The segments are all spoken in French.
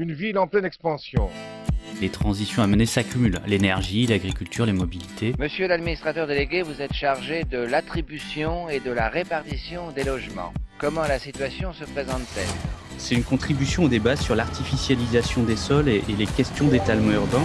une ville en pleine expansion. Les transitions à mener s'accumulent. L'énergie, l'agriculture, les mobilités. Monsieur l'administrateur délégué, vous êtes chargé de l'attribution et de la répartition des logements. Comment la situation se présente-t-elle? C'est une contribution au débat sur l'artificialisation des sols et, et les questions d'étalement urbain.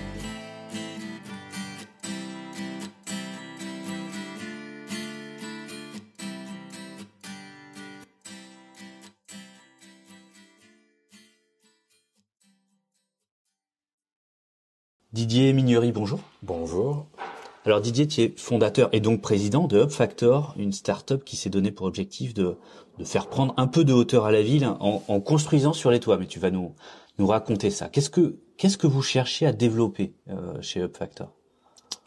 Didier Mignery, bonjour. Bonjour. Alors Didier, tu es fondateur et donc président de HubFactor, une start-up qui s'est donné pour objectif de, de faire prendre un peu de hauteur à la ville en, en construisant sur les toits. Mais tu vas nous, nous raconter ça. Qu'est-ce que, qu'est-ce que vous cherchez à développer euh, chez HubFactor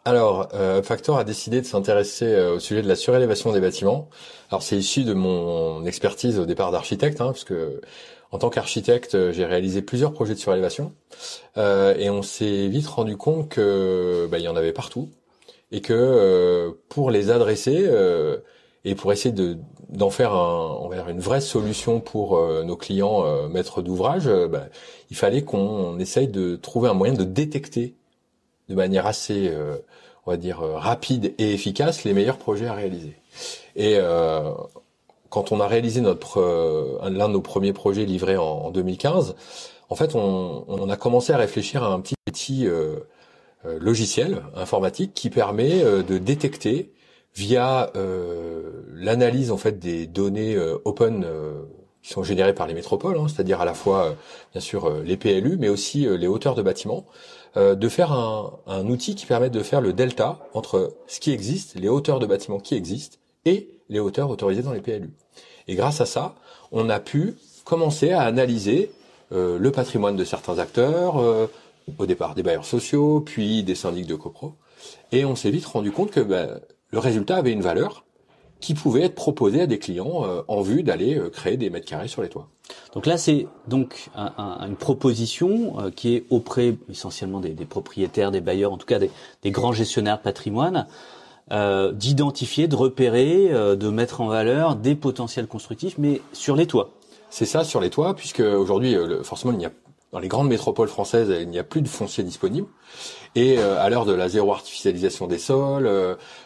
Alors, euh, Factor a décidé de s'intéresser euh, au sujet de la surélévation des bâtiments. Alors, c'est issu de mon expertise au départ d'architecte, hein, parce que en tant qu'architecte, euh, j'ai réalisé plusieurs projets de surélévation, euh, et on s'est vite rendu compte que bah, il y en avait partout, et que euh, pour les adresser et pour essayer de d'en faire un, une vraie solution pour nos clients maîtres d'ouvrage, bah, il fallait qu'on essaye de trouver un moyen de détecter de manière assez, on va dire, rapide et efficace les meilleurs projets à réaliser. Quand on a réalisé notre euh, un- l'un de nos premiers projets livrés en, en 2015, en fait, on, a commencé à réfléchir à un petit outil euh, euh, logiciel informatique qui permet de détecter via l'analyse en fait des données open qui sont générées par les métropoles, hein, c'est-à-dire à la fois bien sûr les PLU, mais aussi les hauteurs de bâtiments, de faire un, un outil qui permet de faire le delta entre ce qui existe, les hauteurs de bâtiments qui existent, et les hauteurs autorisées dans les PLU. Et grâce à ça, on a pu commencer à analyser euh, le patrimoine de certains acteurs, euh, au départ des bailleurs sociaux, puis des syndics de copro, et on s'est vite rendu compte que ben, le résultat avait une valeur qui pouvait être proposée à des clients euh, en vue d'aller créer des mètres carrés sur les toits. Donc là, c'est donc un- un- une proposition qui est auprès essentiellement des, propriétaires, des bailleurs, en tout cas des grands gestionnaires de patrimoine, euh, d'identifier, de repérer, euh, de mettre en valeur des potentiels constructifs, mais sur les toits. C'est ça sur les toits, puisque aujourd'hui, euh, forcément, il n'y a dans les grandes métropoles françaises, il n'y a plus de foncier disponible. Et à l'heure de la zéro artificialisation des sols,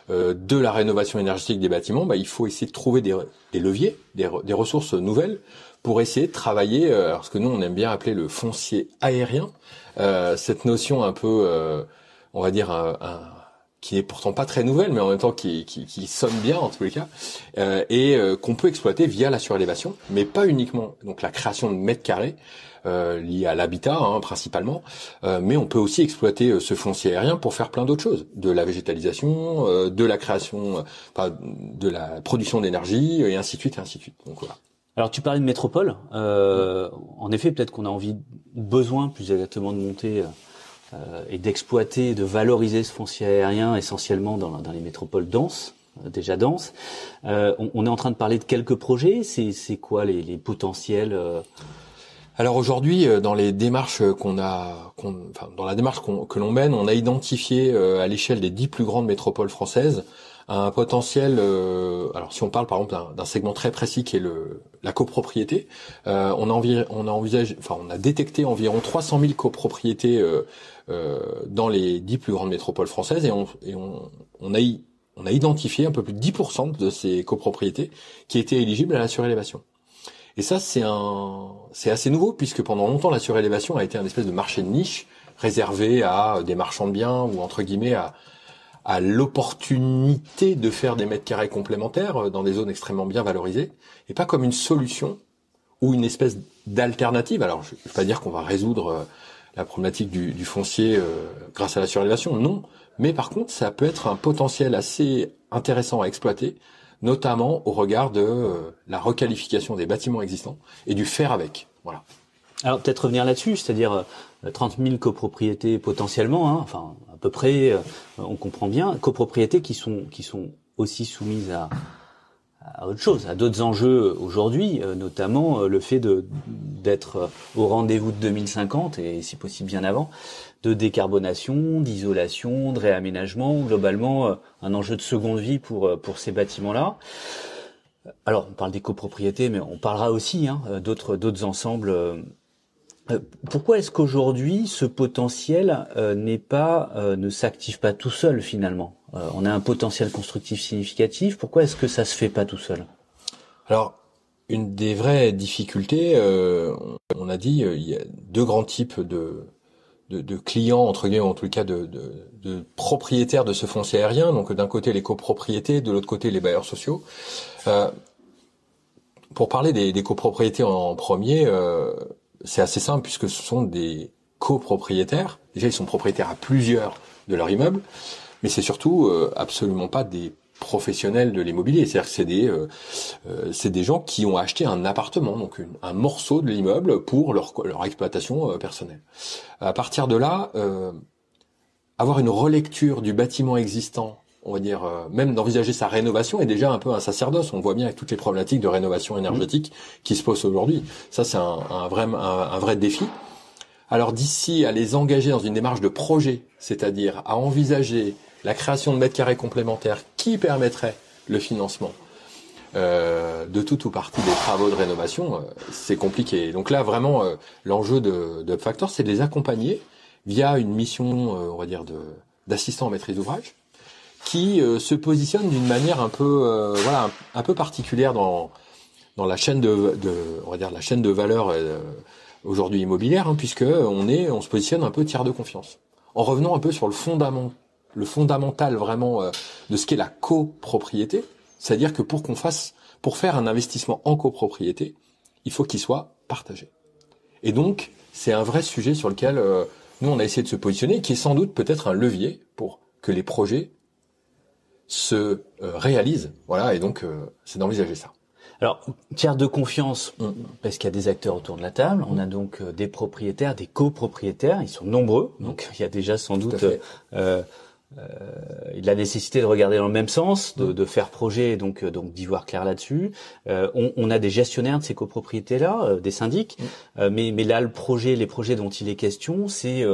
de la rénovation énergétique des bâtiments, bah, il faut essayer de trouver des, leviers, des, re- des ressources nouvelles pour essayer de travailler, ce que nous on aime bien appeler le foncier aérien, cette notion un peu, on va dire, un- qui est pourtant pas très nouvelle, mais en même temps qui, qui, qui sonne bien en tous les cas, euh, et euh, qu'on peut exploiter via la surélévation, mais pas uniquement. Donc la création de mètres carrés euh, liés à l'habitat hein, principalement, euh, mais on peut aussi exploiter euh, ce foncier aérien pour faire plein d'autres choses, de la végétalisation, euh, de la création, de la production d'énergie, et ainsi de suite, et ainsi de suite. Donc voilà. Alors tu parlais de métropole. En effet, peut-être qu'on a envie, besoin plus exactement de monter et d'exploiter, de valoriser ce foncier aérien essentiellement dans, dans les métropoles denses, euh, déjà denses. Euh, on, on est en train de parler de quelques projets. C'est quoi les, les potentiels euh, Alors aujourd'hui, euh, dans les démarches qu'on a, enfin, dans la démarche que l'on mène, on a identifié euh, à l'échelle des dix plus grandes métropoles françaises un potentiel. euh, alors si on parle par exemple d'un- segment très précis qui est le la copropriété, euh, on a on a envisagé, enfin on a détecté environ 300 000 copropriétés euh, euh, dans les dix plus grandes métropoles françaises et on et on, on a on a identifié un peu plus de 10% de ces copropriétés qui étaient éligibles à la surélévation. Et ça, c'est un, c'est assez nouveau puisque pendant longtemps la surélévation a été un espèce de marché de niche réservé à des marchands de biens ou entre guillemets à, à l'opportunité de faire des mètres carrés complémentaires euh, dans des zones extrêmement bien valorisées et pas comme une solution ou une espèce d'alternative. Alors, je ne veux pas dire qu'on va résoudre euh, la problématique du, foncier euh, grâce à la surélévation, non. Mais par contre, ça peut être un potentiel assez intéressant à exploiter, notamment au regard de euh, la requalification des bâtiments existants et du faire avec. Voilà. Alors peut-être revenir là-dessus, c'est-à-dire 30 000 copropriétés potentiellement, hein, enfin à peu près, on comprend bien, copropriétés qui sont qui sont aussi soumises à, à autre chose, à d'autres enjeux aujourd'hui, euh, notamment euh, le fait d'être euh, au rendez-vous de 2050 et si possible bien avant, de décarbonation, d'isolation, de réaménagement, globalement un enjeu de seconde vie pour pour ces bâtiments-là. Alors on parle des copropriétés, mais on parlera aussi hein, d'autres d'autres ensembles. Pourquoi est-ce qu'aujourd'hui ce potentiel n'est pas ne s'active pas tout seul finalement? Euh, on a un potentiel constructif significatif. Pourquoi est-ce que ça se fait pas tout seul? Alors, une des vraies difficultés, euh, on a dit, euh, il y a deux grands types de, de, clients, entre guillemets, en tout cas de, de, propriétaires de ce foncier aérien. Donc d'un côté les copropriétés, de l'autre côté les bailleurs sociaux. pour parler des, copropriétés en premier, c'est assez simple puisque ce sont des copropriétaires. Déjà, ils sont propriétaires à plusieurs de leur immeuble mais c'est surtout euh, absolument pas des professionnels de l'immobilier, c'est-à-dire que c'est des euh, euh, c'est des gens qui ont acheté un appartement, donc un morceau de l'immeuble pour leur leur exploitation personnelle. À partir de là, avoir une relecture du bâtiment existant on va dire, même d'envisager sa rénovation est déjà un peu un sacerdoce. On voit bien avec toutes les problématiques de rénovation énergétique qui se posent aujourd'hui. Ça, c'est un, un, vrai, un, vrai défi. Alors d'ici à les engager dans une démarche de projet, c'est-à-dire à envisager la création de mètres carrés complémentaires qui permettrait le financement euh, de tout ou partie des travaux de rénovation, euh, c'est compliqué. Donc là, vraiment, euh, l'enjeu de, de c'est de les accompagner via une mission, on va dire, d'assistant en maîtrise d'ouvrage, qui se positionne d'une manière un peu, voilà, un, peu particulière dans dans la chaîne de, de, on va dire, la chaîne de valeur aujourd'hui immobilière, hein, puisque on est, on se positionne un peu tiers de confiance, en revenant un peu sur le fondament le fondamental vraiment euh, de ce qu'est la copropriété, c'est-à-dire que pour qu'on fasse, pour faire un investissement en copropriété, il faut qu'il soit partagé. Et donc, c'est un vrai sujet sur lequel euh, nous on a essayé de se positionner, qui est sans doute peut-être un levier pour que les projets se euh, réalisent. Voilà, et donc c'est d'envisager ça. Alors, tiers de confiance, mm. parce qu'il y a des acteurs autour de la table. On a donc des propriétaires, des copropriétaires. Ils sont nombreux, donc il y a déjà sans doute euh, euh, la nécessité de regarder dans le même sens, de, de faire projet, donc euh, donc d'y voir clair là-dessus. Euh, on, on, a des gestionnaires de ces copropriétés-là, euh, des syndics, mm. mais mais là le projet, les projets dont il est question, c'est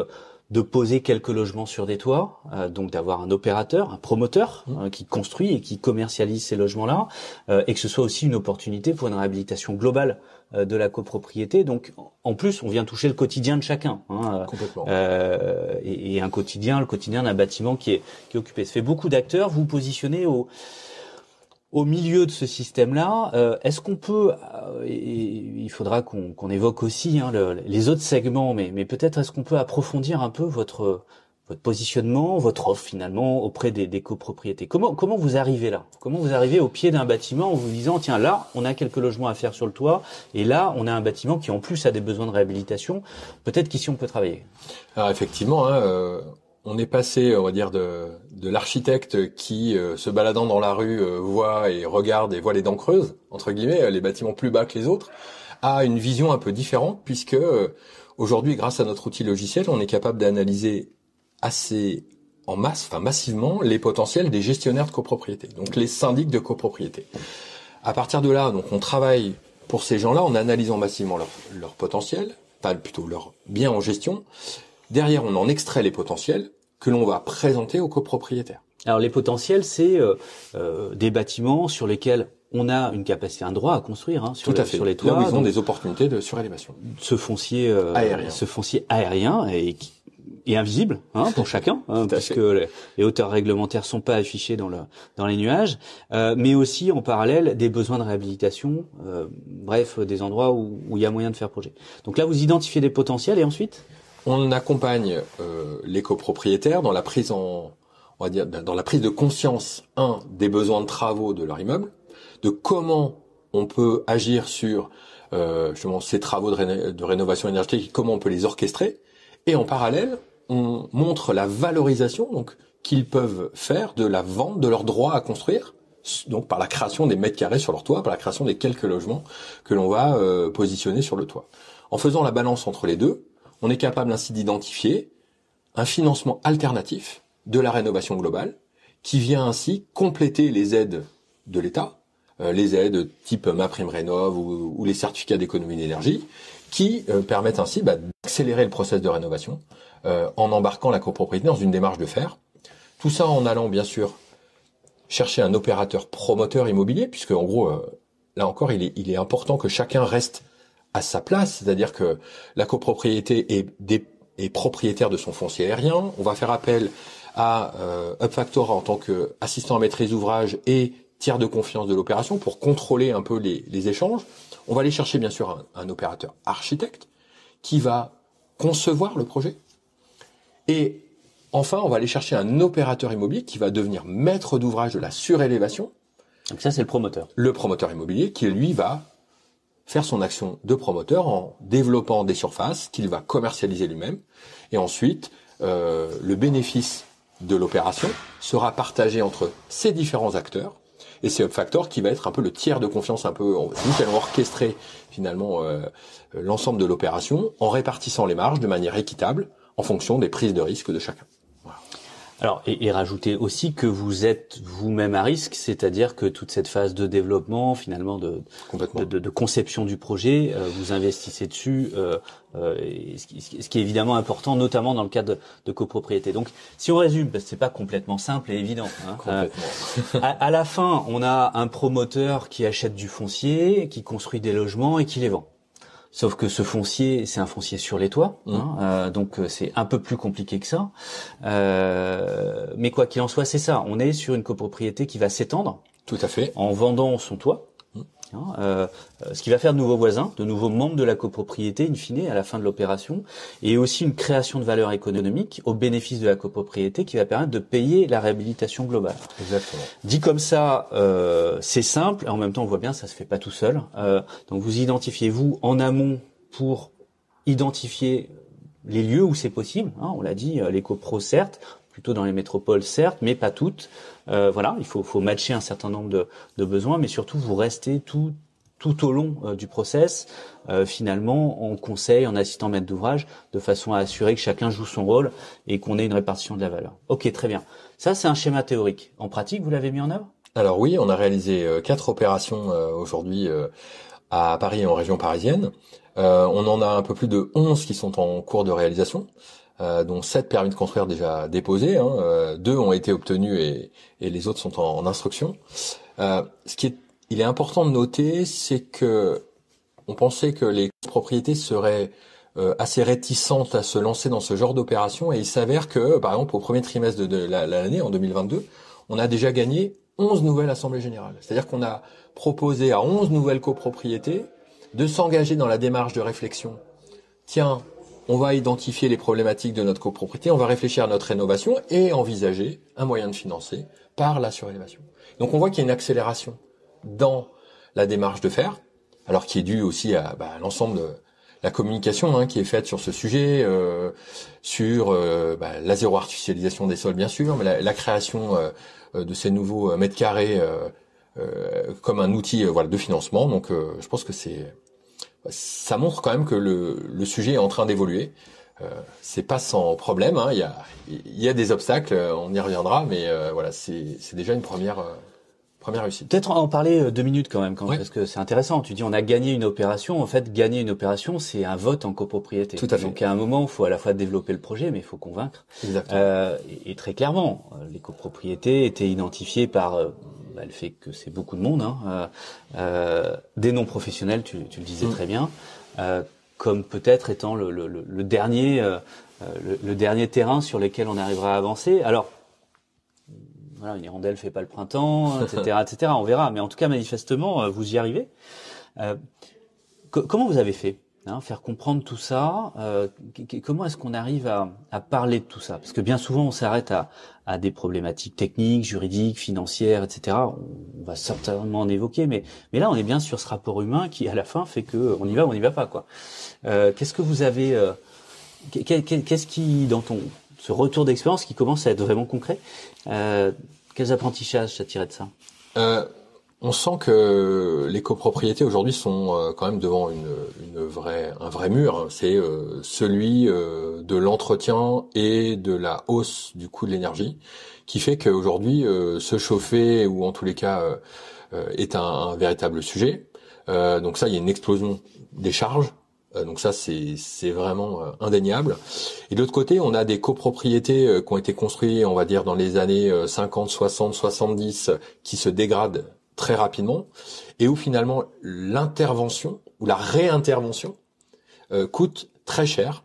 de poser quelques logements sur des toits, donc d'avoir un opérateur, un promoteur mm. qui construit et qui commercialise ces logements-là, et que ce soit aussi une opportunité pour une réhabilitation globale euh, de la copropriété. Donc, en plus, on vient toucher le quotidien de chacun. Hein, Complètement. Euh, et, et, un quotidien, le quotidien d'un bâtiment qui est, qui est occupé. Ça fait beaucoup d'acteurs. Vous positionnez au au milieu de ce système-là, euh, est-ce qu'on peut, euh, il faudra qu'on évoque aussi hein, les autres segments, mais, mais peut-être est-ce qu'on peut approfondir un peu votre votre positionnement, votre offre finalement auprès des, des, copropriétés? Comment comment vous arrivez là? Comment vous arrivez au pied d'un bâtiment en vous disant tiens là on a quelques logements à faire sur le toit et là on a un bâtiment qui en plus a des besoins de réhabilitation. Peut-être qu'ici on peut travailler. Alors effectivement, hein, euh, on est passé on va dire de, de l'architecte qui euh, se baladant dans la rue euh, voit et regarde et voit les dents creuses entre guillemets les bâtiments plus bas que les autres à une vision un peu différente puisque aujourd'hui grâce à notre outil logiciel on est capable d'analyser assez en masse, enfin massivement, les potentiels des gestionnaires de copropriété, donc les syndics de copropriété. À partir de là, donc on travaille pour ces gens-là en analysant massivement leur, leur potentiel, enfin plutôt leur bien en gestion. Derrière, on en extrait les potentiels que l'on va présenter aux copropriétaires. Alors les potentiels, c'est euh, euh, des bâtiments sur lesquels on a une capacité, un droit à construire hein, sur, Tout à fait. sur les toits. Là ils ont des opportunités de surélévation. Ce foncier euh, aérien, ce foncier aérien et invisible hein, pour chacun, hein, parce que les, hauteurs réglementaires sont pas affichées dans, le, dans les nuages, euh, mais aussi en parallèle des besoins de réhabilitation, euh, bref, des endroits où, où il y a moyen de faire projet. Donc là, vous identifiez des potentiels et ensuite On accompagne euh, les copropriétaires dans la prise en, on va dire, dans la prise de conscience, un, des besoins de travaux de leur immeuble, de comment on peut agir sur euh, justement ces travaux de, rénovation énergétique, comment on peut les orchestrer, Et en parallèle, on montre la valorisation donc qu'ils peuvent faire de la vente de leurs droits à construire, donc par la création des mètres carrés sur leur toit, par la création des quelques logements que l'on va euh, positionner sur le toit. En faisant la balance entre les deux, on est capable ainsi d'identifier un financement alternatif de la rénovation globale qui vient ainsi compléter les aides de l'État, euh, les aides type MaPrimeRénov ou, ou les certificats d'économie d'énergie, qui euh, permettent ainsi bah, d'accélérer le process de rénovation euh, en embarquant la copropriété dans une démarche de faire. Tout ça en allant bien sûr chercher un opérateur promoteur immobilier, puisque en gros, là encore, il est, il est important que chacun reste à sa place, c'est-à-dire que la copropriété est, est, propriétaire de son foncier aérien. On va faire appel à euh, UpFactor en tant qu'assistant à maîtrise d'ouvrage et tiers de confiance de l'opération pour contrôler un peu les, les, échanges. On va aller chercher bien sûr un, un, opérateur architecte qui va concevoir le projet. Et enfin, on va aller chercher un opérateur immobilier qui va devenir maître d'ouvrage de la surélévation. Donc ça, c'est le promoteur. Le promoteur immobilier qui, lui, va faire son action de promoteur en développant des surfaces qu'il va commercialiser lui-même. Et ensuite, euh, le bénéfice de l'opération sera partagé entre ces différents acteurs. Et c'est UpFactor qui va être un peu le tiers de confiance, un peu, nous allons orchestrer finalement euh, l'ensemble de l'opération en répartissant les marges de manière équitable en fonction des prises de risque de chacun. Alors, et, et rajouter aussi que vous êtes vous-même à risque, c'est-à-dire que toute cette phase de développement, finalement, de, de, de, de, conception du projet, euh, vous investissez dessus, euh, euh, ce, qui, ce, qui, est évidemment important, notamment dans le cadre de, copropriété. Donc, si on résume, parce que c'est pas complètement simple et évident. Hein, à, à la fin, on a un promoteur qui achète du foncier, qui construit des logements et qui les vend. Sauf que ce foncier, c'est un foncier sur les toits, Mmh. hein, euh, donc euh, c'est un peu plus compliqué que ça. Euh, mais quoi qu'il en soit, c'est ça. On est sur une copropriété qui va s'étendre. Tout à fait. En vendant son toit. Hein, euh, ce qui va faire de nouveaux voisins, de nouveaux membres de la copropriété, in fine, à la fin de l'opération, et aussi une création de valeur économique au bénéfice de la copropriété qui va permettre de payer la réhabilitation globale. Exactement. Dit comme ça, euh, c'est simple, et en même temps, on voit bien, ça se fait pas tout seul. Euh, donc, vous identifiez vous en amont pour identifier les lieux où c'est possible. Hein, on l'a dit, les copros certes, plutôt dans les métropoles certes, mais pas toutes. Euh, voilà, il faut, faut matcher un certain nombre de, de, besoins, mais surtout vous restez tout tout au long euh, du process, euh, finalement, en conseil, en assistant maître d'ouvrage, de façon à assurer que chacun joue son rôle et qu'on ait une répartition de la valeur. Ok, très bien. Ça, c'est un schéma théorique. En pratique, vous l'avez mis en œuvre? Alors oui, on a réalisé euh, quatre opérations aujourd'hui à Paris et en région parisienne. on en a un peu plus de 11 qui sont en cours de réalisation. Euh, dont sept permis de construire déjà déposés, hein, euh, deux ont été obtenus et, et les autres sont en, instruction. Euh, ce qui est, il est important de noter, c'est que on pensait que les propriétés seraient euh, assez réticentes à se lancer dans ce genre d'opération et il s'avère que, par exemple, au premier trimestre de, de l'année, en 2022, on a déjà gagné 11 nouvelles assemblées générales. C'est-à-dire qu'on a proposé à 11 nouvelles copropriétés de s'engager dans la démarche de réflexion. Tiens, on va identifier les problématiques de notre copropriété, on va réfléchir à notre rénovation et envisager un moyen de financer par la surélévation. Donc on voit qu'il y a une accélération dans la démarche de faire, alors qui est due aussi à bah, l'ensemble de la communication hein, qui est faite sur ce sujet, euh, sur euh, bah, la zéro artificialisation des sols bien sûr, mais la, création euh, de ces nouveaux mètres carrés comme un outil de financement. Donc je pense que c'est ça montre quand même que le, le sujet est en train d'évoluer. Euh, c'est pas sans problème. Hein. Il, y a, il y a des obstacles, on y reviendra, mais euh, voilà, c'est déjà une première euh, première réussite. Peut-être en parler deux minutes quand même, quand oui. parce que c'est intéressant. Tu dis on a gagné une opération. En fait, gagner une opération, c'est un vote en copropriété. Tout à fait. Donc à un moment, il faut à la fois développer le projet, mais il faut convaincre. Exactement. Euh, et, et, très clairement, les copropriétés étaient identifiées par bah, le fait que c'est beaucoup de monde, hein, euh, euh, des non professionnels, tu, tu le disais mmh. très bien, euh, comme peut-être étant le, le, le dernier, euh, le, le, dernier terrain sur lequel on arrivera à avancer. Alors, voilà, une hirondelle fait pas le printemps, etc., etc. On verra, mais en tout cas, manifestement, vous y arrivez. comment vous avez fait? Hein, faire comprendre tout ça. Euh, comment est-ce qu'on arrive à, à, parler de tout ça? Parce que bien souvent, on s'arrête à, à, des problématiques techniques, juridiques, financières, etc. On, va certainement en évoquer, mais, mais là, on est bien sur ce rapport humain qui, à la fin, fait que on y va, on n'y va pas, quoi. Euh, Qu'est-ce que vous avez euh, Qu'est-ce qui, dans ton ce retour d'expérience qui commence à être vraiment concret, euh, quels apprentissages t'as de ça? Euh, On sent que les copropriétés aujourd'hui sont euh, quand même devant une, une un vrai mur. Hein. C'est euh, celui euh, de l'entretien et de la hausse du coût de l'énergie, qui fait qu'aujourd'hui se chauffer ou en tous les cas est un, un, véritable sujet. donc ça, il y a une explosion des charges donc ça, c'est vraiment indéniable. Et de l'autre côté, on a des copropriétés qui ont été construites, on va dire, dans les années 50, 60, 70, qui se dégradent très rapidement, et où finalement l'intervention ou la réintervention coûte très cher,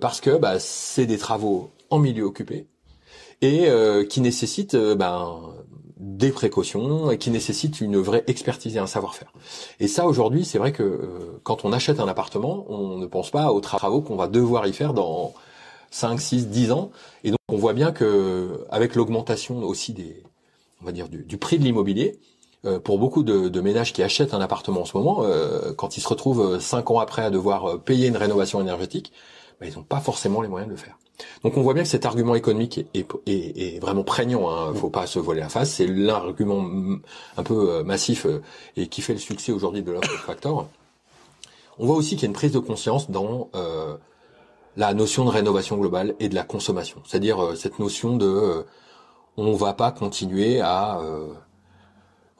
parce que bah, c'est des travaux en milieu occupé, et qui nécessitent ben, des précautions et qui nécessitent une vraie expertise et un savoir-faire. Et ça, aujourd'hui, c'est vrai que euh, quand on achète un appartement, on ne pense pas aux travaux qu'on va devoir y faire dans 5, 6, 10 ans. Et donc, on voit bien que avec l'augmentation aussi des, on va dire, du, prix de l'immobilier, euh, pour beaucoup de, ménages qui achètent un appartement en ce moment, euh, quand ils se retrouvent 5 ans après à devoir payer une rénovation énergétique, bah, ils n'ont pas forcément les moyens de le faire. Donc on voit bien que cet argument économique est, vraiment prégnant. Hein. Faut pas se voiler la face. C'est l'argument un peu euh, massif euh, et qui fait le succès aujourd'hui de l'offre factor. On voit aussi qu'il y a une prise de conscience dans euh, la notion de rénovation globale et de la consommation. C'est-à-dire cette notion de on va pas continuer à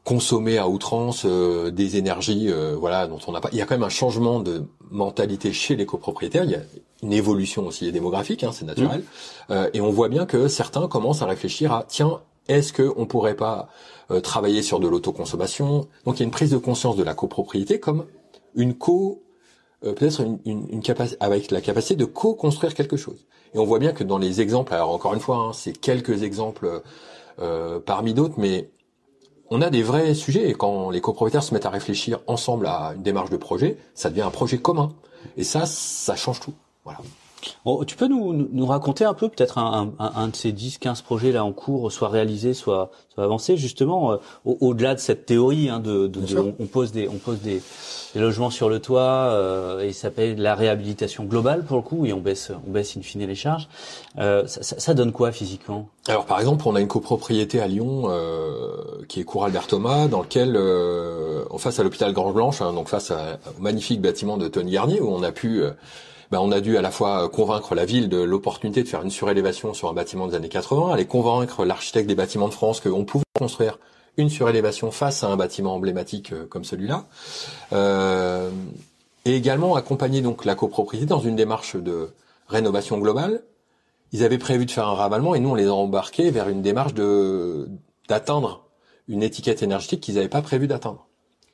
consommer à outrance des énergies voilà dont on n'a pas il y a quand même un changement de mentalité chez les copropriétaires il y a une évolution aussi démographique, hein, c'est naturel. Mmh. Euh, et on voit bien que certains commencent à réfléchir à tiens, est-ce que on pourrait pas euh, travailler sur de l'autoconsommation? Donc il y a une prise de conscience de la copropriété comme une co euh, peut-être une, une, une capacité avec la capacité de co-construire quelque chose. Et on voit bien que dans les exemples, alors encore une fois, hein, c'est quelques exemples euh, parmi d'autres, mais on a des vrais sujets et quand les copropriétaires se mettent à réfléchir ensemble à une démarche de projet, ça devient un projet commun. Et ça, ça change tout. Voilà. Tu peux nous, nous raconter un peu peut-être un, un, un, de ces 10-15 projets là en cours, soit réalisés, soit, soit avancés, justement, euh, au-delà de cette théorie hein, de, de, on, pose des on pose des, des logements sur le toit euh, et ça s'appelle la réhabilitation globale pour le coup et on baisse on baisse in fine les charges. Euh, ça, ça, ça, donne quoi physiquement? Alors par exemple, on a une copropriété à Lyon euh, qui est Cour Albert Thomas, dans lequel euh, face à l'hôpital Grange Blanche, hein, donc face à, au magnifique bâtiment de Tony Garnier où on a pu euh, ben, on a dû à la fois convaincre la ville de l'opportunité de faire une surélévation sur un bâtiment des années 80, aller convaincre l'architecte des bâtiments de France qu'on pouvait construire une surélévation face à un bâtiment emblématique euh, comme celui-là, euh, et également accompagner donc la copropriété dans une démarche de rénovation globale. Ils avaient prévu de faire un ravalement et nous on les a embarqués vers une démarche de d'atteindre une étiquette énergétique qu'ils n'avaient pas prévu d'atteindre.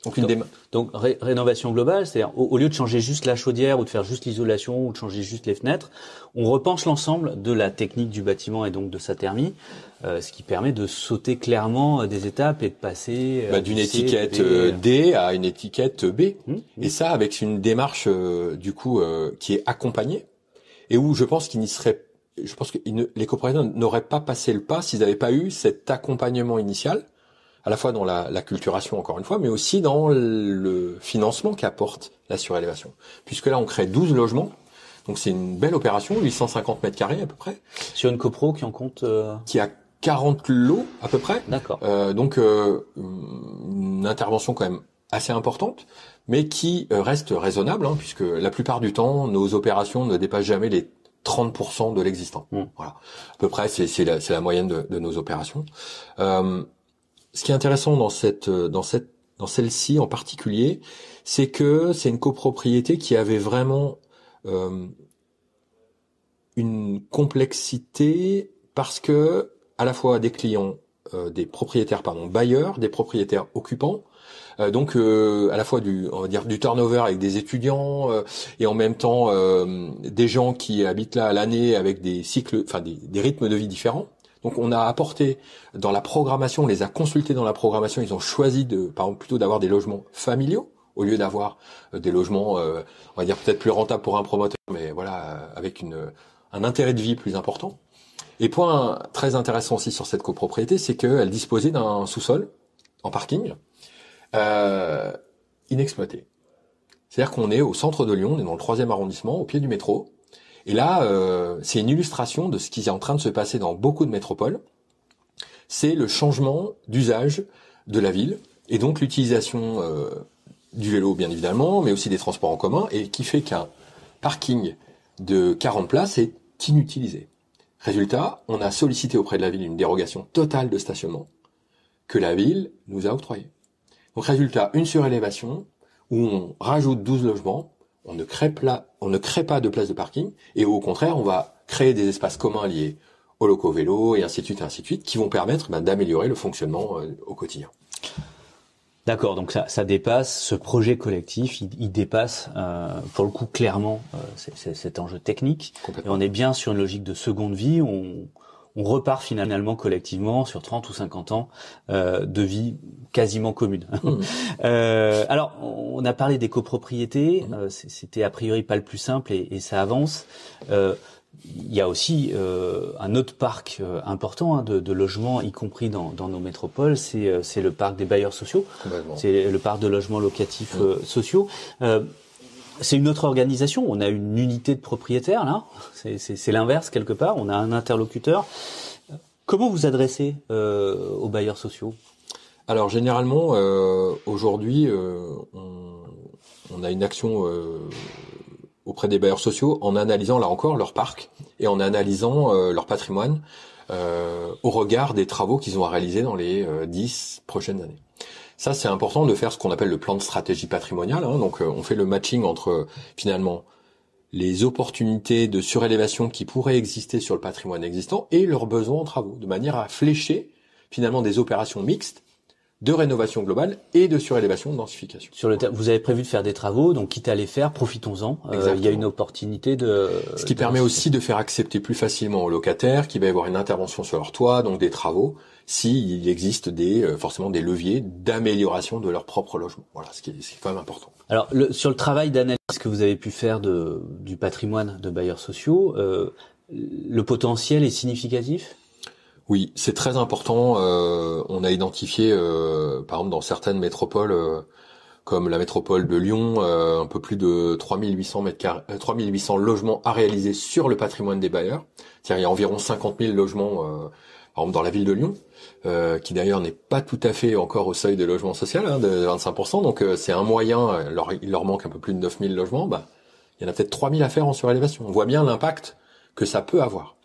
Donc, une donc, rénovation globale, c'est-à-dire au, lieu de changer juste la chaudière ou de faire juste l'isolation ou de changer juste les fenêtres, on repense l'ensemble de la technique du bâtiment et donc de sa thermie, euh, ce qui permet de sauter clairement euh, des étapes et de passer euh, bah, d'une étiquette D à une étiquette B. Mmh, mmh. Et ça avec une démarche du coup qui est accompagnée et où je pense qu'il n'y serait je pense que les copropriétaires n'auraient pas passé le pas s'ils n'avaient pas eu cet accompagnement initial à la fois dans la, la, culturation encore une fois, mais aussi dans le financement qu'apporte la surélévation. Puisque là, on crée 12 logements, donc c'est une belle opération, 850 mètres carrés à peu près. Sur une copro qui en compte euh... Qui a 40 lots à peu près. D'accord. Euh, donc euh, une intervention quand même assez importante, mais qui euh, reste raisonnable, hein, puisque la plupart du temps, nos opérations ne dépassent jamais les 30% de l'existant. Mmh. Voilà, à peu près, c'est la, la, moyenne de, de nos opérations. Euh, ce qui est intéressant dans cette dans cette dans celle-ci en particulier, c'est que c'est une copropriété qui avait vraiment euh, une complexité parce que à la fois des clients, euh, des propriétaires pardon bailleurs, des propriétaires occupants, euh, donc euh, à la fois du on va dire du turnover avec des étudiants euh, et en même temps des gens qui habitent là à l'année avec des cycles, enfin des, des rythmes de vie différents. Donc on a apporté dans la programmation, on les a consultés dans la programmation, ils ont choisi de, par exemple, plutôt d'avoir des logements familiaux au lieu d'avoir euh, des logements, euh, on va dire peut-être plus rentables pour un promoteur, mais voilà, euh, avec une, un intérêt de vie plus important. Et point très intéressant aussi sur cette copropriété, c'est qu'elle disposait d'un sous-sol en parking euh, inexploité. C'est-à-dire qu'on est au centre de Lyon, on est dans le troisième arrondissement, au pied du métro, Et là, euh, c'est une illustration de ce qui est en train de se passer dans beaucoup de métropoles. C'est le changement d'usage de la ville et donc l'utilisation euh, du vélo, bien évidemment, mais aussi des transports en commun, et qui fait qu'un parking de 40 places est inutilisé. Résultat, on a sollicité auprès de la ville une dérogation totale de stationnement que la ville nous a octroyée. Donc résultat, une surélévation où on rajoute 12 logements, on ne crée, on ne crée pas de place de parking, et au contraire, on va créer des espaces communs liés aux locaux vélo, et ainsi de suite, et ainsi de suite, qui vont permettre ben, d'améliorer le fonctionnement euh, au quotidien. D'accord, donc ça, ça dépasse ce projet collectif, il, dépasse euh, pour le coup clairement euh, cet enjeu technique. Et on est bien sur une logique de seconde vie. On, on repart finalement collectivement sur 30 ou 50 ans euh, de vie quasiment commune. Mmh. euh, alors, on a parlé des copropriétés, mmh. euh, c'était a priori pas le plus simple et, et ça avance. Euh, il y a aussi euh, un autre parc important hein, de, de, logements, y compris dans, dans nos métropoles, c'est euh, le parc des bailleurs sociaux, c'est le parc de logements locatifs mmh. euh, sociaux. C'est une autre organisation. On a une unité de propriétaires là. C'est l'inverse quelque part. On a un interlocuteur. Comment vous adressez aux bailleurs sociaux? Alors généralement, aujourd'hui, on, on, a une action auprès des bailleurs sociaux en analysant là encore leur parc et en analysant euh, leur patrimoine euh, au regard des travaux qu'ils ont à réaliser dans les euh, dix prochaines années. Ça, c'est important de faire ce qu'on appelle le plan de stratégie patrimoniale. Hein. Donc, on fait le matching entre finalement les opportunités de surélévation qui pourraient exister sur le patrimoine existant et leurs besoins en travaux, de manière à flécher finalement des opérations mixtes de rénovation globale et de surélévation de densification. Sur le vous avez prévu de faire des travaux, donc quitte à les faire, profitons-en. Euh, il y a une opportunité de. Ce qui permet aussi de faire accepter plus facilement aux locataires qu'il va y avoir une intervention sur leur toit, donc des travaux, s'il existe des euh, forcément des leviers d'amélioration de leur propre logement. Voilà, ce qui est, quand même important. Alors le, sur le travail d'analyse que vous avez pu faire de, du patrimoine de bailleurs sociaux, euh, le potentiel est significatif? Oui, c'est très important. Euh, on a identifié, euh, par exemple, dans certaines métropoles, euh, comme la métropole de Lyon, un peu plus de 3800 mètres carrés, 3800 logements à réaliser sur le patrimoine des bailleurs. Il y a environ 50 000 logements, par exemple, dans la ville de Lyon, qui d'ailleurs n'est pas tout à fait encore au seuil de logement social, hein, de 25%. Donc, c'est un moyen. il leur manque un peu plus de 9000 logements. Bah, il y en a peut-être 3000 à faire en surélévation. On voit bien l'impact que ça peut avoir,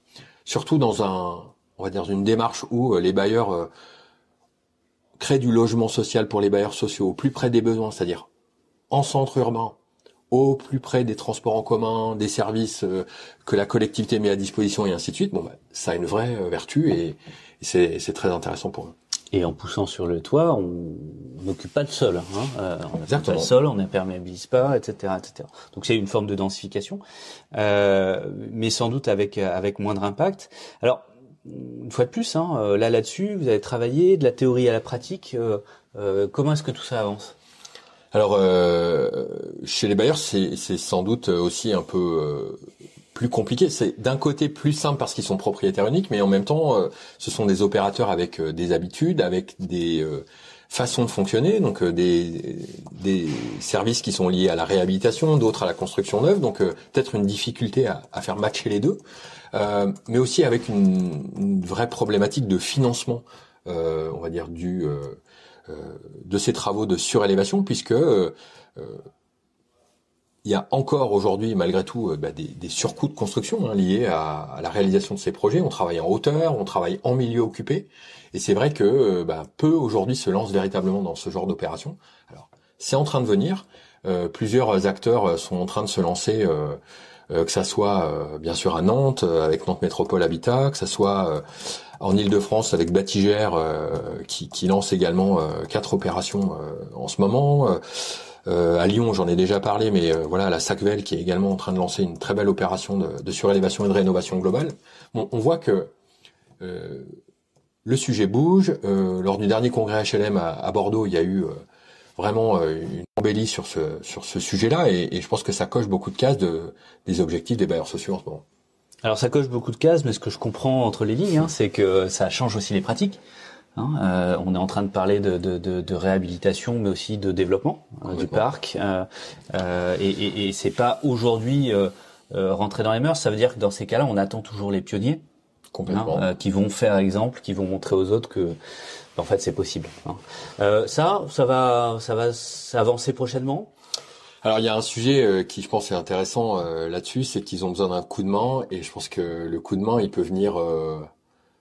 surtout dans un on va dire une démarche où euh, les bailleurs euh, créent du logement social pour les bailleurs sociaux au plus près des besoins, c'est-à-dire en centre urbain, au plus près des transports en commun, des services euh, que la collectivité met à disposition et ainsi de suite, bon, bah, ça a une vraie vertu et, c'est très intéressant pour eux. Et en poussant sur le toit, on n'occupe pas le sol. Hein. on n'occupe pas le sol, on n'imperméabilise pas, etc., etc. Donc c'est une forme de densification, mais sans doute avec avec moindre impact. Alors une fois de plus, hein, euh, là là-dessus, vous avez travaillé de la théorie à la pratique. Euh, euh, comment est-ce que tout ça avance? Alors, chez les bailleurs, c'est sans doute aussi un peu plus compliqué. C'est d'un côté plus simple parce qu'ils sont propriétaires uniques, mais en même temps, ce sont des opérateurs avec des habitudes, avec des façons de fonctionner, donc des, des services qui sont liés à la réhabilitation, d'autres à la construction neuve, donc peut-être une difficulté à, faire matcher les deux. Euh, mais aussi avec une, vraie problématique de financement, euh, on va dire, du euh, euh de ces travaux de surélévation, puisque euh, il y a encore aujourd'hui, malgré tout, bah, des, surcoûts de construction hein, liés à, la réalisation de ces projets. On travaille en hauteur, on travaille en milieu occupé, et c'est vrai que bah, peu aujourd'hui se lancent véritablement dans ce genre d'opération. Alors, c'est en train de venir. plusieurs acteurs sont en train de se lancer euh, que ça soit euh, bien sûr à Nantes euh, avec Nantes Métropole Habitat, que ça soit en Ile-de-France avec Batigère qui, qui, lance également quatre opérations en ce moment. à Lyon, j'en ai déjà parlé, mais voilà, la Sacvel qui est également en train de lancer une très belle opération de, de surélévation et de rénovation globale. Bon, on voit que le sujet bouge. lors du dernier congrès HLM à, à Bordeaux, il y a eu vraiment euh, une embellie sur ce sur ce sujet-là et, et, je pense que ça coche beaucoup de cases de, des objectifs des bailleurs sociaux en ce moment. Alors ça coche beaucoup de cases, mais ce que je comprends entre les lignes, hein, c'est que ça change aussi les pratiques. Hein, euh, on est en train de parler de, de, de, de réhabilitation, mais aussi de développement euh, du parc, euh, euh, et, et, et c'est pas aujourd'hui euh, rentrer dans les mœurs. Ça veut dire que dans ces cas-là, on attend toujours les pionniers, Complètement. hein, euh, qui vont faire exemple, qui vont montrer aux autres que en fait c'est possible. hein. Euh, ça, ça va, ça va s'avancer prochainement? Alors il y a un sujet euh, qui je pense est intéressant euh, là-dessus, c'est qu'ils ont besoin d'un coup de main et je pense que le coup de main il peut venir euh,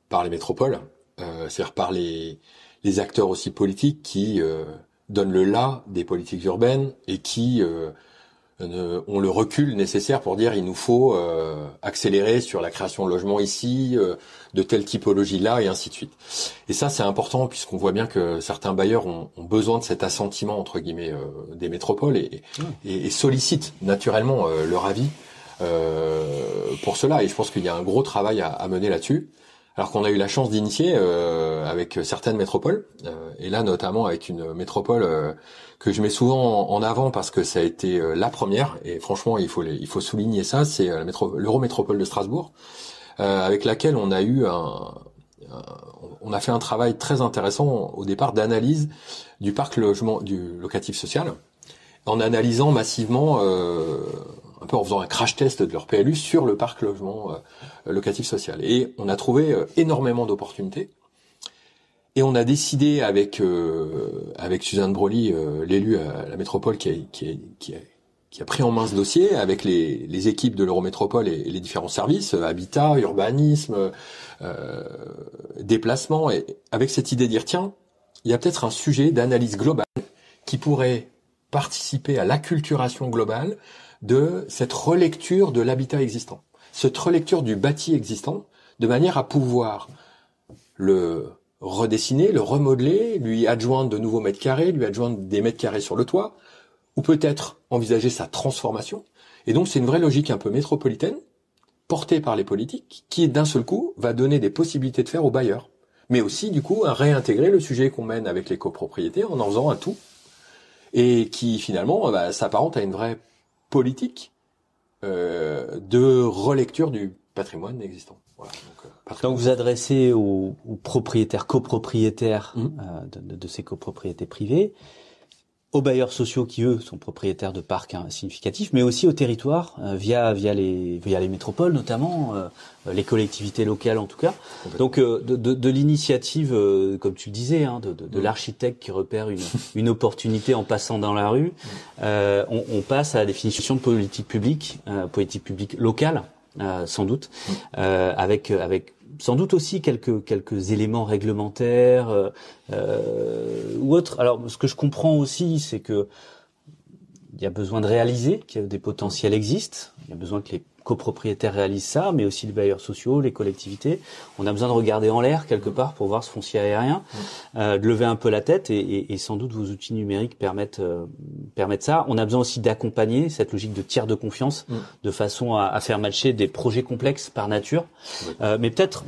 par les métropoles, euh, c'est-à-dire par les, les acteurs aussi politiques qui euh, donnent le là des politiques urbaines et qui euh, ont le recul nécessaire pour dire il nous faut euh, accélérer sur la création de logements ici, euh, de telle typologie là et ainsi de suite. Et ça c'est important puisqu'on voit bien que certains bailleurs ont, ont besoin de cet assentiment entre guillemets euh, des métropoles et, et, et sollicitent naturellement euh, leur avis euh, pour cela. Et je pense qu'il y a un gros travail à, à mener là-dessus. Alors qu'on a eu la chance d'initier euh, avec certaines métropoles, euh, et là notamment avec une métropole euh, que je mets souvent en avant parce que ça a été euh, la première, et franchement il faut il faut souligner ça, c'est euh, l'Eurométropole de Strasbourg, euh, avec laquelle on a eu un, un- on a fait un travail très intéressant au départ d'analyse du parc logement du locatif social, en analysant massivement, un peu en faisant un crash test de leur PLU sur le parc logement euh, locatif social. Et on a trouvé euh, énormément d'opportunités. Et on a décidé avec euh, avec Suzanne Broly, l'élu à la métropole, qui a, qui, a, qui, a, pris en main ce dossier avec les, les équipes de l'Eurométropole et, les différents services, habitat, urbanisme, déplacement, et avec cette idée de dire tiens, il y a peut-être un sujet d'analyse globale qui pourrait participer à l'acculturation globale de cette relecture de l'habitat existant, cette relecture du bâti existant, de manière à pouvoir le redessiner, le remodeler, lui adjoindre de nouveaux mètres carrés, lui adjoindre des mètres carrés sur le toit, ou peut-être envisager sa transformation. Et donc c'est une vraie logique un peu métropolitaine, portée par les politiques, qui d'un seul coup va donner des possibilités de faire aux bailleurs. Mais aussi du coup à réintégrer le sujet qu'on mène avec les copropriétés en en faisant un tout, et qui finalement bah, s'apparente à une vraie politique euh, de relecture du patrimoine existant. Voilà, donc, euh, Donc vous adressez aux, aux propriétaires, copropriétaires Mhm. euh, de, de- de ces copropriétés privées, aux bailleurs sociaux qui eux sont propriétaires de parcs hein, significatifs, mais aussi aux territoires euh, via via les via les métropoles notamment, euh, les collectivités locales en tout cas. Donc euh, de, de, de l'initiative, euh, comme tu le disais, hein, de, de, de Mhm. l'architecte qui repère une, une opportunité en passant dans la rue, euh, on, on passe à la définition de politique publique, euh, politique publique locale, euh, sans doute, euh, avec avec sans doute aussi quelques quelques éléments réglementaires euh, euh, ou autres. Alors ce que je comprends aussi, c'est que il y a besoin de réaliser que des potentiels existent. Il y a besoin que les copropriétaires réalisent ça, mais aussi les bailleurs sociaux, les collectivités. On a besoin de regarder en l'air quelque part pour voir ce foncier aérien, euh, de lever un peu la tête et, et- et sans doute vos outils numériques permettent euh, permettent ça. On a besoin aussi d'accompagner cette logique de tiers de confiance Mm. de façon à, à faire matcher des projets complexes par nature. Euh, mais peut-être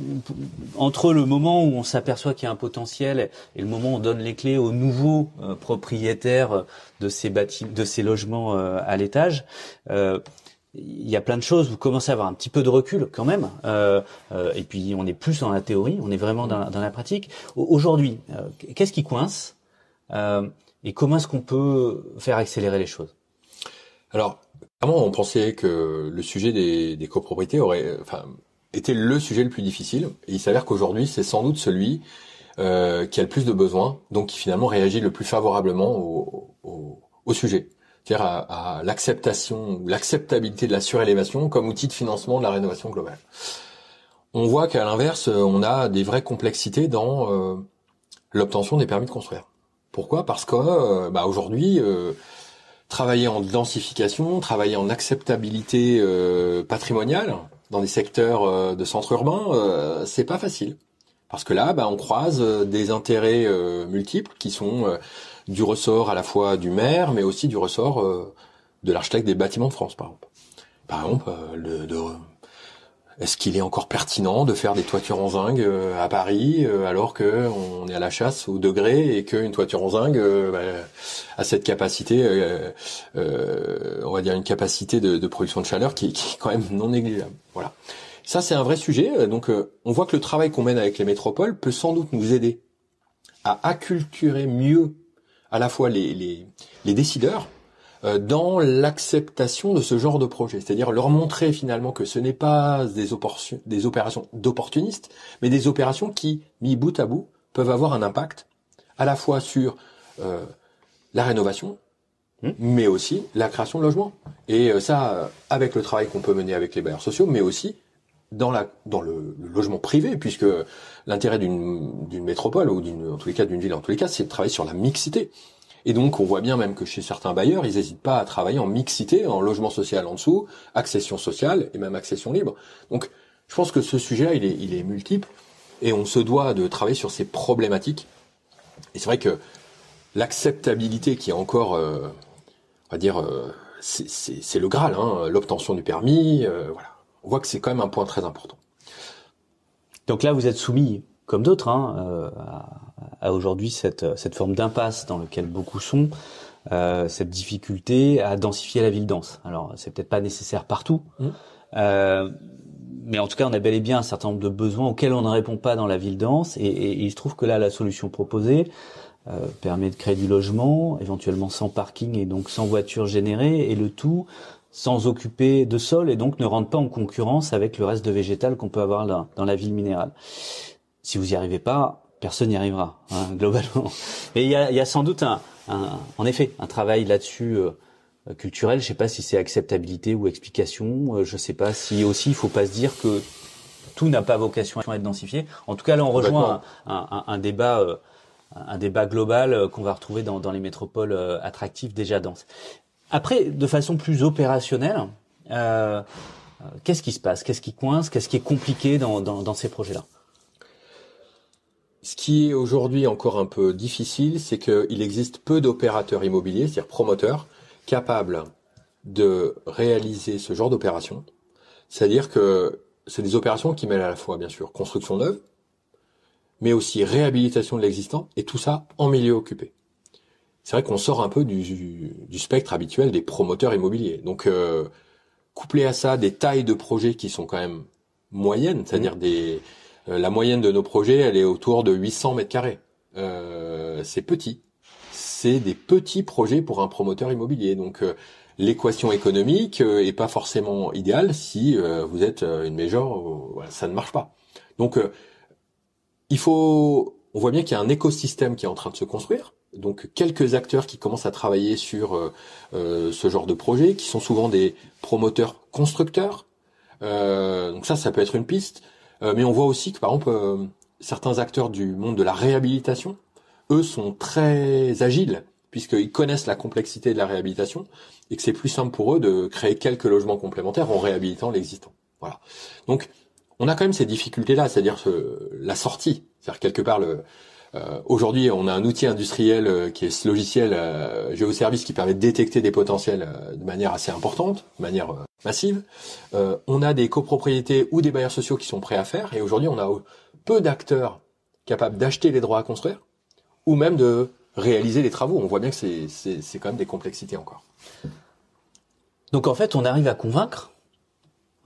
entre le moment où on s'aperçoit qu'il y a un potentiel et le moment où on donne les clés aux nouveaux euh, propriétaires de ces bâtiments, de ces logements euh, à l'étage. Il y a plein de choses. Vous commencez à avoir un petit peu de recul quand même, euh, euh, et puis on est plus dans la théorie, on est vraiment dans, la pratique. Au- Aujourd'hui, euh, qu'est-ce qui coince euh, et comment est-ce qu'on peut faire accélérer les choses? Alors, clairement, on pensait que le sujet des, des copropriétés aurait, enfin, était le sujet le plus difficile. Et il s'avère qu'aujourd'hui, c'est sans doute celui euh, qui a le plus de besoins, donc qui finalement réagit le plus favorablement au, au, au sujet. À, l'acceptation, ou l'acceptabilité de la surélévation comme outil de financement de la rénovation globale. On voit qu'à l'inverse, on a des vraies complexités dans euh, l'obtention des permis de construire. Pourquoi? Parce que euh, bah, aujourd'hui, euh, travailler en densification, travailler en acceptabilité euh, patrimoniale dans des secteurs euh, de centres urbains, euh, c'est pas facile. Parce que là, bah, on croise euh, des intérêts euh, multiples qui sont euh, du ressort à la fois du maire, mais aussi du ressort euh, de l'architecte des bâtiments de France, par exemple. Par exemple, euh, de, est-ce qu'il est encore pertinent de faire des toitures en zinc euh, à Paris euh, alors que on est à la chasse au degré et qu'une toiture en zinc bah, a cette capacité, on va dire une capacité de, production de chaleur qui, est quand même non négligeable. Voilà. Ça c'est un vrai sujet. Donc on voit que le travail qu'on mène avec les métropoles peut sans doute nous aider à acculturer mieux à la fois les, les, les décideurs, euh, dans l'acceptation de ce genre de projet, c'est-à-dire leur montrer finalement que ce n'est pas des, des opérations d'opportunistes, mais des opérations qui, mis bout à bout, peuvent avoir un impact à la fois sur euh, la rénovation, mais aussi la création de logements. Et euh, ça, euh, avec le travail qu'on peut mener avec les bailleurs sociaux, mais aussi dans la dans le, le logement privé, puisque l'intérêt d'une métropole ou d'une en tous les cas d'une ville en tous les cas, c'est de travailler sur la mixité. Et donc on voit bien même que chez certains bailleurs, ils n'hésitent pas à travailler en mixité, en logement social en dessous, accession sociale et même accession libre. Donc je pense que ce sujet-là, il est il est multiple et on se doit de travailler sur ces problématiques. Et c'est vrai que l'acceptabilité qui est encore, euh, on va dire, euh, c'est le Graal, hein, l'obtention du permis, euh, voilà. On voit que c'est quand même un point très important. Donc là, vous êtes soumis, comme d'autres, hein, euh, à, à aujourd'hui cette, cette forme d'impasse dans laquelle beaucoup sont, euh, cette difficulté à densifier la ville dense. Alors, c'est peut-être pas nécessaire partout, euh, mais en tout cas, on a bel et bien un certain nombre de besoins auxquels on ne répond pas dans la ville dense, et, et il se trouve que là, la solution proposée euh, permet de créer du logement, éventuellement sans parking et donc sans voiture générée, et le tout sans occuper de sol et donc ne rentre pas en concurrence avec le reste de végétal qu'on peut avoir là, dans la ville minérale. Si vous y arrivez pas, personne n'y arrivera, hein, globalement. Et il y a, y a sans doute un, un- en effet, un travail là-dessus euh, culturel. Je sais pas si c'est acceptabilité ou explication. Euh, je sais pas si aussi il faut pas se dire que tout n'a pas vocation à être densifié. En tout cas, là, on rejoint un, un- un débat, euh, un débat global qu'on va retrouver dans, dans les métropoles attractives déjà denses. Après, de façon plus opérationnelle, euh, qu'est-ce qui se passe? Qu'est-ce qui coince? Qu'est-ce qui est compliqué dans, dans, dans ces projets-là? Ce qui est aujourd'hui encore un peu difficile, c'est qu'il existe peu d'opérateurs immobiliers, c'est-à-dire promoteurs, capables de réaliser ce genre d'opération. C'est-à-dire que c'est des opérations qui mêlent à la fois, bien sûr, construction neuve, mais aussi réhabilitation de l'existant, et tout ça en milieu occupé. C'est vrai qu'on sort un peu du, du spectre habituel des promoteurs immobiliers. Donc, euh, couplé à ça, des tailles de projets qui sont quand même moyennes, c'est-à-dire des euh, la moyenne de nos projets, elle est autour de 800 mètres carrés. Euh, c'est petit. C'est des petits projets pour un promoteur immobilier. Donc euh, l'équation économique euh, est pas forcément idéale si euh, vous êtes une major. voilà, ça ne marche pas. Donc euh, il faut. On voit bien qu'il y a un écosystème qui est en train de se construire. Donc quelques acteurs qui commencent à travailler sur euh, euh, ce genre de projet, qui sont souvent des promoteurs constructeurs. Euh, donc ça, ça peut être une piste. Euh, mais on voit aussi que par exemple euh, certains acteurs du monde de la réhabilitation, eux sont très agiles puisqu'ils connaissent la complexité de la réhabilitation et que c'est plus simple pour eux de créer quelques logements complémentaires en réhabilitant l'existant. Voilà. Donc on a quand même ces difficultés-là, c'est-à-dire ce- la sortie, c'est-à-dire quelque part le Aujourd'hui, on a un outil industriel euh, qui est ce logiciel euh, GeoService qui permet de détecter des potentiels euh, de manière assez importante, de manière euh, massive. Euh, on a des copropriétés ou des bailleurs sociaux qui sont prêts à faire, et aujourd'hui, on a euh, peu d'acteurs capables d'acheter les droits à construire ou même de réaliser les travaux. On voit bien que c'est quand même des complexités encore. Donc en fait, on arrive à convaincre,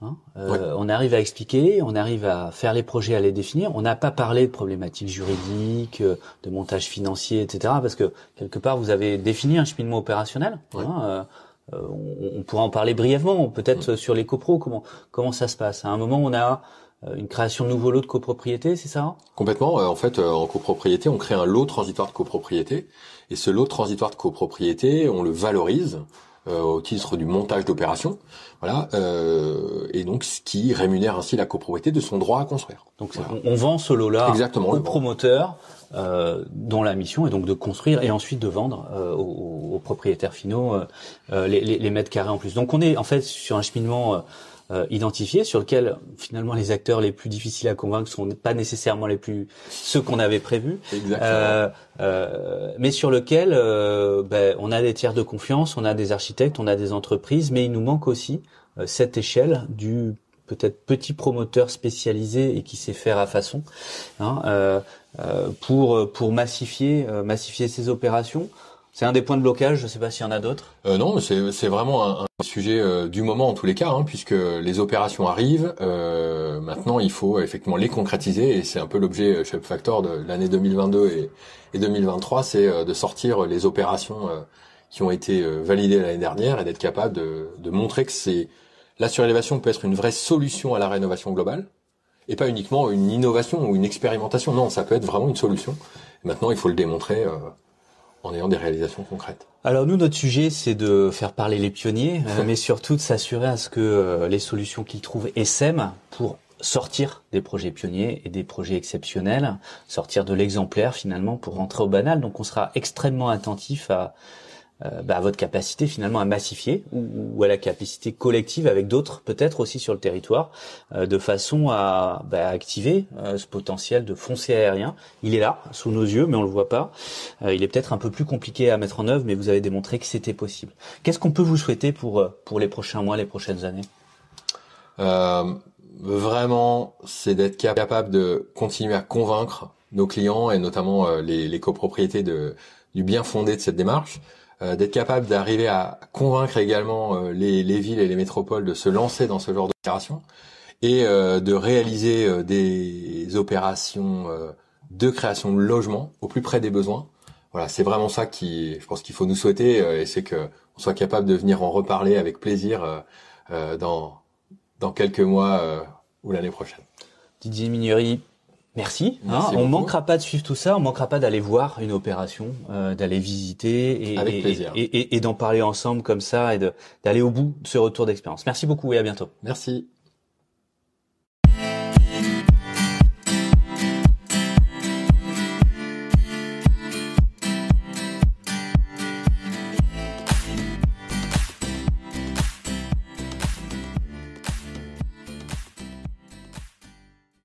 hein, euh, on arrive à expliquer, on arrive à faire les projets, à les définir. On n'a pas parlé de problématiques juridiques, euh, de montage financier, etc. Parce que quelque part, vous avez défini un cheminement opérationnel. hein, euh, on, on pourra en parler brièvement, peut-être sur les copros. Comment comment ça se passe À un moment, on a une création de nouveaux lots de copropriété, c'est ça Complètement. Euh, en fait, en copropriété, on crée un lot transitoire de copropriété, et ce lot transitoire de copropriété, on le valorise au titre du montage d'opération, voilà, euh, et donc ce qui rémunère ainsi la copropriété de son droit à construire. Donc Voilà. on, on vend ce lot-là vend. promoteurs euh, dont la mission est donc de construire et ensuite de vendre euh, aux, aux propriétaires finaux euh, euh, les, les- les mètres carrés en plus. Donc on est en fait sur un cheminement euh, identifié sur lequel finalement les acteurs les plus difficiles à convaincre sont pas nécessairement les plus ceux qu'on avait prévus. Euh, euh, mais sur lequel euh, ben, on a des tiers de confiance, on a des architectes, on a des entreprises, mais il nous manque aussi euh, cette échelle du peut-être petit promoteur spécialisé et qui sait faire à façon hein, euh, euh, pour pour massifier massifier ces opérations. C'est un des points de blocage. Je ne sais pas s'il y en a d'autres. Euh, non, c'est vraiment un, un sujet euh, du moment en tous les cas, hein, puisque les opérations arrivent. euh, maintenant, il faut effectivement les concrétiser, et c'est un peu l'objet euh, Shape Factor de l'année 2022 et, et 2023, c'est euh, de sortir les opérations euh, qui ont été validés l'année dernière et d'être capable de, de montrer que c'est la surélévation peut être une vraie solution à la rénovation globale et pas uniquement une innovation ou une expérimentation. Non, ça peut être vraiment une solution. maintenant, il faut le démontrer en ayant des réalisations concrètes. Alors nous, notre sujet, c'est de faire parler les pionniers, mais surtout de s'assurer à ce que euh, les solutions qu'ils trouvent essaiment pour sortir des projets pionniers et des projets exceptionnels, sortir de l'exemplaire finalement pour rentrer au banal. Donc on sera extrêmement attentif à, bah, à votre capacité finalement à massifier ou, à la capacité collective avec d'autres peut-être aussi sur le territoire euh, de façon à bah, activer euh, ce potentiel de foncier aérien. Il est là sous nos yeux mais on le voit pas. il est peut-être un peu plus compliqué à mettre en œuvre mais vous avez démontré que c'était possible. Qu'est-ce qu'on peut vous souhaiter pour pour les prochains mois, les prochaines années? Vraiment, c'est d'être capable de continuer à convaincre nos clients et notamment les, les copropriétés de, du bien fondé de cette démarche. Euh, d'être capable d'arriver à convaincre également euh, les, les, villes et les métropoles de se lancer dans ce genre d'opération et euh, de réaliser des opérations de création de logements au plus près des besoins. Voilà, c'est vraiment ça qui, je pense qu'il faut nous souhaiter, et c'est que on soit capable de venir en reparler avec plaisir dans dans quelques mois ou l'année prochaine. Didier Mignery, Merci. Hein, on manquera pas de suivre tout ça, on manquera pas d'aller voir une opération, euh, d'aller visiter et, et, et, et d'en parler ensemble comme ça et d'aller au bout de ce retour d'expérience. Merci beaucoup et à bientôt. Merci.